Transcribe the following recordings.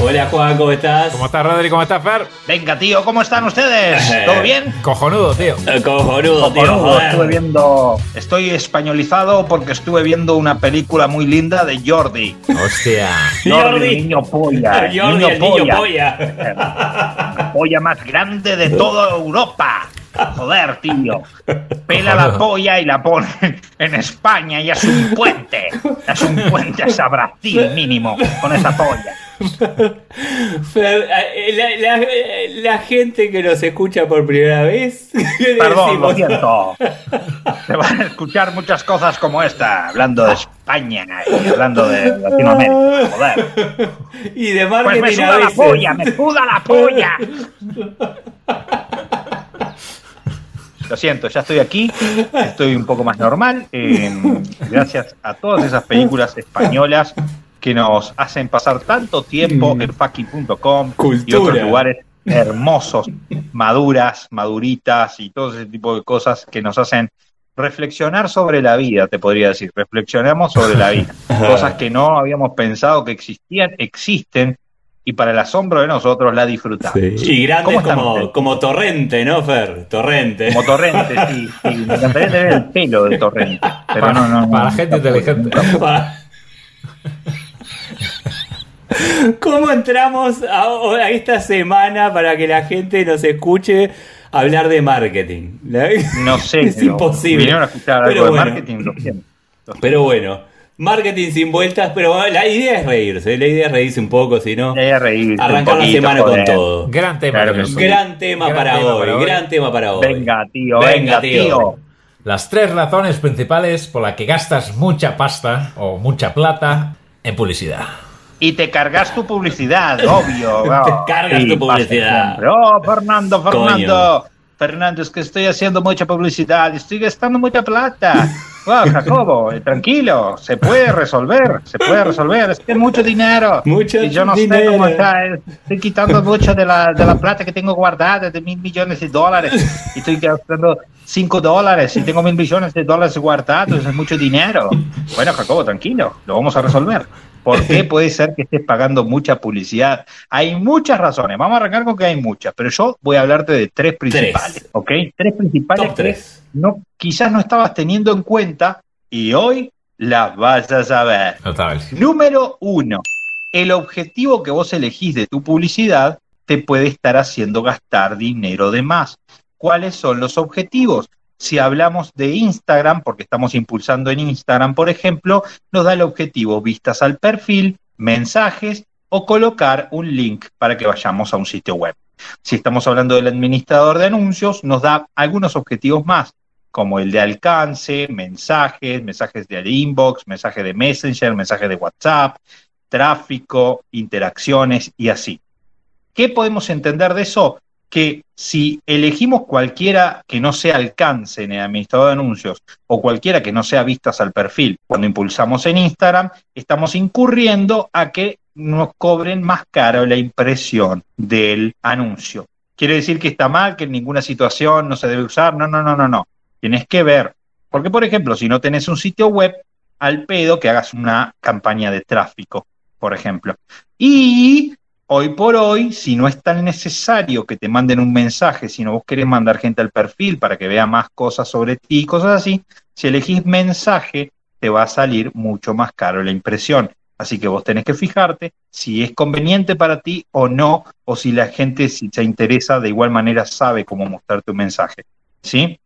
Hola Juan, ¿cómo estás? ¿Cómo estás, Rodri? ¿Cómo estás, Fer? Venga, tío, ¿cómo están ustedes? Eh. ¿Todo bien? Cojonudo, tío. Eh, Cojonudo, tío. Cojonudo, estuve viendo. Estoy españolizado porque estuve viendo una película muy linda de Jordi. Hostia. Jordi. el niño polla. Jordi, el niño polla. La polla más grande de toda Europa. Joder, tío. Pela la polla y la pone en España y es un puente. Es un puente a Brasil mínimo con esa polla. Fer, eh, la, la- eh, la gente que nos escucha por primera vez. ¿qué Perdón, lo siento. Se van a escuchar muchas cosas como esta, hablando de España y hablando de Latinoamérica. Joder. Y de Pues marketing me a suda la polla, me suda la polla. Lo siento, ya estoy aquí, estoy un poco más normal, eh, gracias a todas esas películas españolas que nos hacen pasar tanto tiempo en fucking.com y otros lugares hermosos, maduras, maduritas y todo ese tipo de cosas que nos hacen reflexionar sobre la vida, te podría decir, reflexionamos sobre la vida, cosas que no habíamos pensado que existían, existen y para el asombro de nosotros la disfrutamos. Y grandes ¿Cómo están como, como Torrente, ¿no, Fer? Torrente. Como Torrente, sí, sí, me encantaría tener el pelo de Torrente, pero Para, no, no, no. para la gente inteligente. ¿Cómo entramos a, a esta semana para que la gente nos escuche hablar de marketing? ¿La- No sé, es pero imposible. Vinieron a escuchar Pero algo de bueno. marketing, lo siento. Pero bueno, marketing sin vueltas, pero la idea es reírse, la idea es reírse un poco, si no, arrancar la semana joder. con todo. Gran tema. Claro. Gran tema Gran para tema hoy, para hoy. gran tema para hoy. Venga, tío, Venga, venga, tío. tío. Las tres razones principales por las que gastas mucha pasta o mucha plata en publicidad. Y te cargas tu publicidad, obvio. Te oh, cargas tu publicidad. Oh, Fernando, Fernando. Fernando, es que estoy haciendo mucha publicidad, estoy gastando mucha plata. Wow, Jacobo, eh, tranquilo, se puede resolver, se puede resolver, es que es mucho dinero. Mucho y yo no dinero. sé cómo está, estoy quitando mucho de la, de la plata que tengo guardada, de mil millones de dólares, y estoy gastando cinco dólares, y tengo mil millones de dólares guardados, es mucho dinero. Bueno, Jacobo, tranquilo, lo vamos a resolver. ¿Por qué puede ser que estés pagando mucha publicidad? Hay muchas razones. Vamos a arrancar con que hay muchas, pero yo voy a hablarte de tres principales, ¿ok? Tres principales Top que tres. no, quizás no estabas teniendo en cuenta y hoy las vas a saber. Total. Número uno, el objetivo que vos elegís de tu publicidad te puede estar haciendo gastar dinero de más. ¿Cuáles son los objetivos? Si hablamos de Instagram, porque estamos impulsando en Instagram, por ejemplo, nos da el objetivo vistas al perfil, mensajes o colocar un link para que vayamos a un sitio web. Si estamos hablando del administrador de anuncios, nos da algunos objetivos más, como el de alcance, mensajes, mensajes de inbox, mensajes de Messenger, mensajes de WhatsApp, tráfico, interacciones y así. ¿Qué podemos entender de eso? Que si elegimos cualquiera que no sea alcance en el administrador de anuncios o cualquiera que no sea vistas al perfil cuando impulsamos en Instagram, estamos incurriendo a que nos cobren más caro la impresión del anuncio. ¿Quiere decir que está mal, que en ninguna situación no se debe usar? No, no, no, no, no. Tienes que ver. Porque, por ejemplo, si no tenés un sitio web, al pedo que hagas una campaña de tráfico, por ejemplo. Y hoy por hoy, si no es tan necesario que te manden un mensaje, sino vos querés mandar gente al perfil para que vea más cosas sobre ti y cosas así, si elegís mensaje, te va a salir mucho más caro la impresión. Así que vos tenés que fijarte si es conveniente para ti o no, o si la gente, si se interesa, de igual manera sabe cómo mostrarte un mensaje. ¿Sí?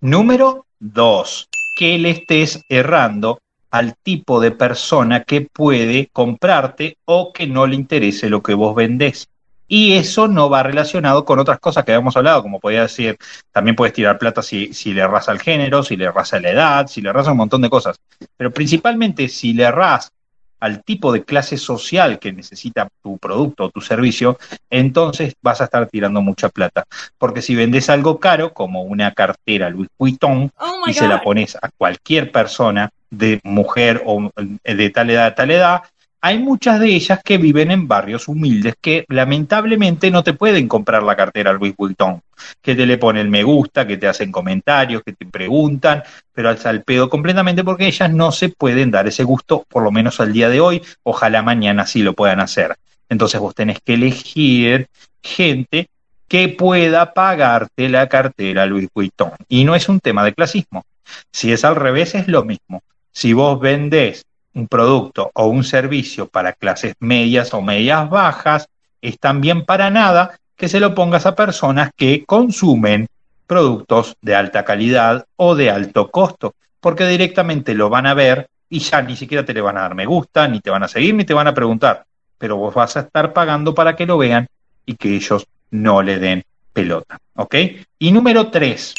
Número dos, que le estés errando al tipo de persona que puede comprarte o que no le interese lo que vos vendés. Y eso no va relacionado con otras cosas que habíamos hablado, como podía decir, también puedes tirar plata si, si le erras al género, si le erras a la edad, si le erras a un montón de cosas. Pero principalmente si le erras al tipo de clase social que necesita tu producto o tu servicio, entonces vas a estar tirando mucha plata. Porque si vendes algo caro, como una cartera Louis Vuitton, Oh y se la pones a cualquier persona de mujer o de tal edad a tal edad, hay muchas de ellas que viven en barrios humildes que lamentablemente no te pueden comprar la cartera Louis Vuitton, que te le pone el me gusta, que te hacen comentarios, que te preguntan, pero al salpedo completamente porque ellas no se pueden dar ese gusto, por lo menos al día de hoy, ojalá mañana sí lo puedan hacer. Entonces vos tenés que elegir gente que pueda pagarte la cartera Louis Vuitton. Y no es un tema de clasismo. Si es al revés, es lo mismo. Si vos vendés un producto o un servicio para clases medias o medias bajas, es también para nada que se lo pongas a personas que consumen productos de alta calidad o de alto costo, porque directamente lo van a ver y ya ni siquiera te le van a dar me gusta, ni te van a seguir, ni te van a preguntar, pero vos vas a estar pagando para que lo vean y que ellos no le den pelota, ¿ok? Y número tres,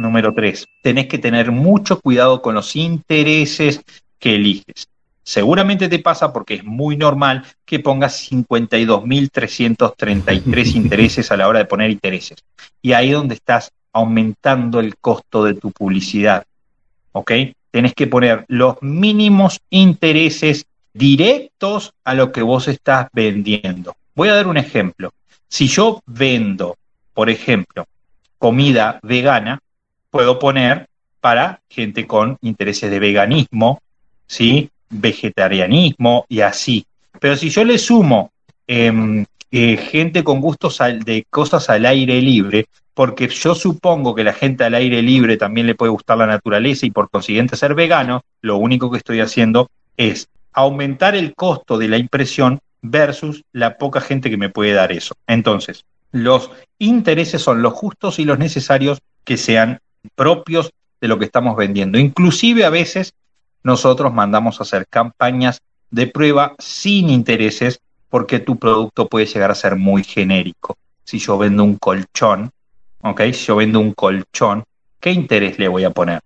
número tres, tenés que tener mucho cuidado con los intereses que eliges. Seguramente te pasa porque es muy normal que pongas 52.333 intereses a la hora de poner intereses. Y ahí es donde estás aumentando el costo de tu publicidad. ¿Ok? Tenés que poner los mínimos intereses directos a lo que vos estás vendiendo. Voy a dar un ejemplo. Si yo vendo, por ejemplo, comida vegana, puedo poner para gente con intereses de veganismo, ¿sí? vegetarianismo y así. Pero si yo le sumo eh, eh, gente con gustos de cosas al aire libre, porque yo supongo que la gente al aire libre también le puede gustar la naturaleza y por consiguiente ser vegano, lo único que estoy haciendo es aumentar el costo de la impresión versus la poca gente que me puede dar eso. Entonces, los intereses son los justos y los necesarios que sean propios de lo que estamos vendiendo. Inclusive a veces nosotros mandamos a hacer campañas de prueba sin intereses porque tu producto puede llegar a ser muy genérico. Si yo vendo un colchón, ¿ok? Si yo vendo un colchón, ¿qué interés le voy a poner?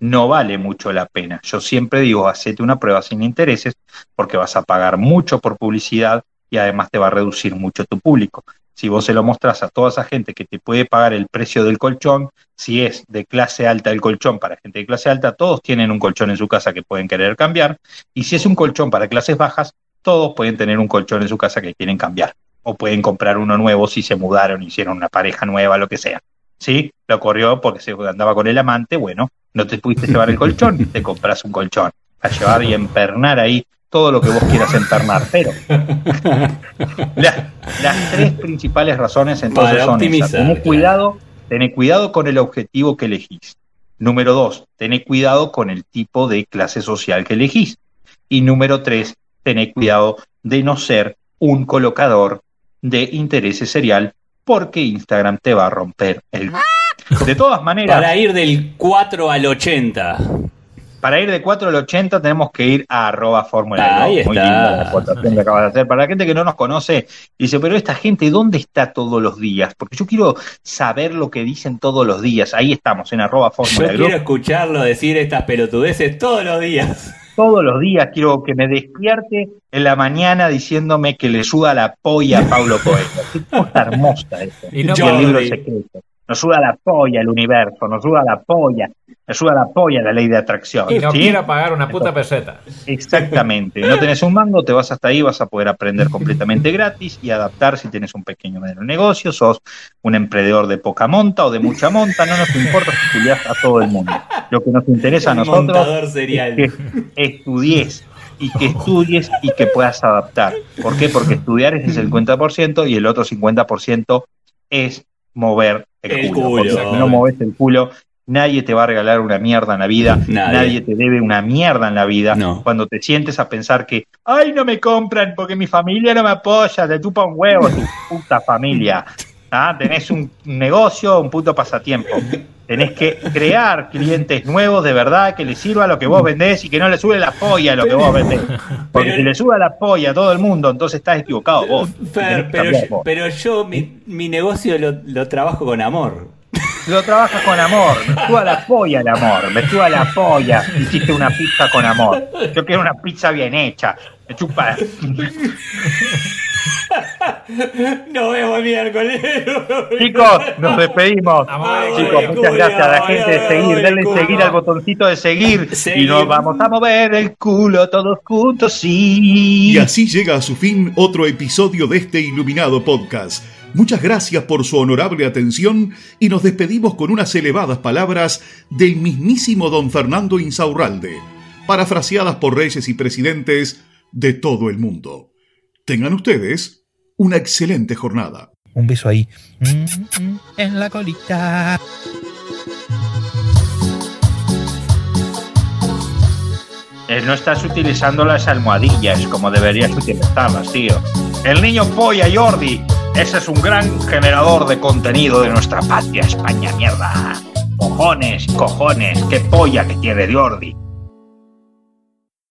No vale mucho la pena. Yo siempre digo, hacete una prueba sin intereses porque vas a pagar mucho por publicidad y además te va a reducir mucho tu público. Si vos se lo mostrás a toda esa gente que te puede pagar el precio del colchón, si es de clase alta el colchón para gente de clase alta, todos tienen un colchón en su casa que pueden querer cambiar. Y si es un colchón para clases bajas, todos pueden tener un colchón en su casa que quieren cambiar. O pueden comprar uno nuevo si se mudaron, hicieron una pareja nueva, lo que sea. ¿Sí? Lo corrió porque se andaba con el amante, bueno, no te pudiste llevar el colchón, te compras un colchón. A llevar y empernar ahí todo lo que vos quieras empernar. Pero la- las tres principales razones entonces Para son esas. Tené cuidado, tené cuidado con el objetivo que elegís. Número dos, tené cuidado con el tipo de clase social que elegís. Y número tres, tené cuidado de no ser un colocador de intereses serial porque Instagram te va a romper el... De todas maneras, Para ir del 4 al 80. Para ir de 4 al 80 tenemos que ir a arroba fórmula Ahí Globo. Muy está. linda la aportación que acabas de hacer. Para la gente que no nos conoce, dice, pero esta gente, ¿dónde está todos los días? Porque yo quiero saber lo que dicen todos los días. Ahí estamos, en arroba Yo fórmula quiero Globo. escucharlo decir estas pelotudeces todos los días. Todos los días quiero que me despierte en la mañana diciéndome que le suda la polla a Paulo Coelho. Qué cosa hermosa eso. Y no Y el libro secreto. Nos suda la polla el universo, nos suda la polla, nos suda la polla la ley de atracción. Y no ¿sí? quiero pagar una puta peseta. Exactamente. No tenés un mango, te vas hasta ahí, vas a poder aprender completamente gratis y adaptar si tienes un pequeño medio negocio, sos un emprendedor de poca monta o de mucha monta, no nos importa si estudias a todo el mundo. Lo que nos interesa a nosotros serial. es que estudies y que estudies y que puedas adaptar. ¿Por qué? Porque estudiar es el 50% y el otro 50% es mover el, El culo. culo. Porque si no moves el culo, nadie te va a regalar una mierda en la vida, Nadie. nadie, te debe una mierda en la vida. No. Cuando te sientes a pensar que, ay, no me compran porque mi familia no me apoya, te tupa un huevo tu puta familia. ¿Ah? Tenés un negocio, un puto pasatiempo. Tenés que crear clientes nuevos de verdad que les sirva lo que vos vendés y que no le sube la polla a lo que vos vendés. Porque Pero- si le sube la polla a todo el mundo, entonces estás equivocado vos. Fer, pero, yo, vos. pero yo mi, mi negocio lo, lo trabajo con amor. Lo trabajas con amor, me suba la polla el amor, me suba la polla, hiciste una pizza con amor. Yo quiero una pizza bien hecha, Me chupa. Nos vemos el miércoles. Chicos, nos despedimos. Chicos, muchas culo, gracias a la gente de seguir. Denle seguir al botoncito de seguir. Y Seguir. nos vamos a mover el culo todos juntos, sí. Y así llega a su fin otro episodio de este iluminado podcast. Muchas gracias por su honorable atención y nos despedimos con unas elevadas palabras del mismísimo don Fernando Insaurralde, parafraseadas por reyes y presidentes de todo el mundo. Tengan ustedes una excelente jornada. Un beso ahí. En la colita. Eh, no estás utilizando las almohadillas como deberías utilizarlas, tío. El niño polla Jordi. Ese es un gran generador de contenido de nuestra patria España, mierda. Cojones, cojones, qué polla que tiene Jordi.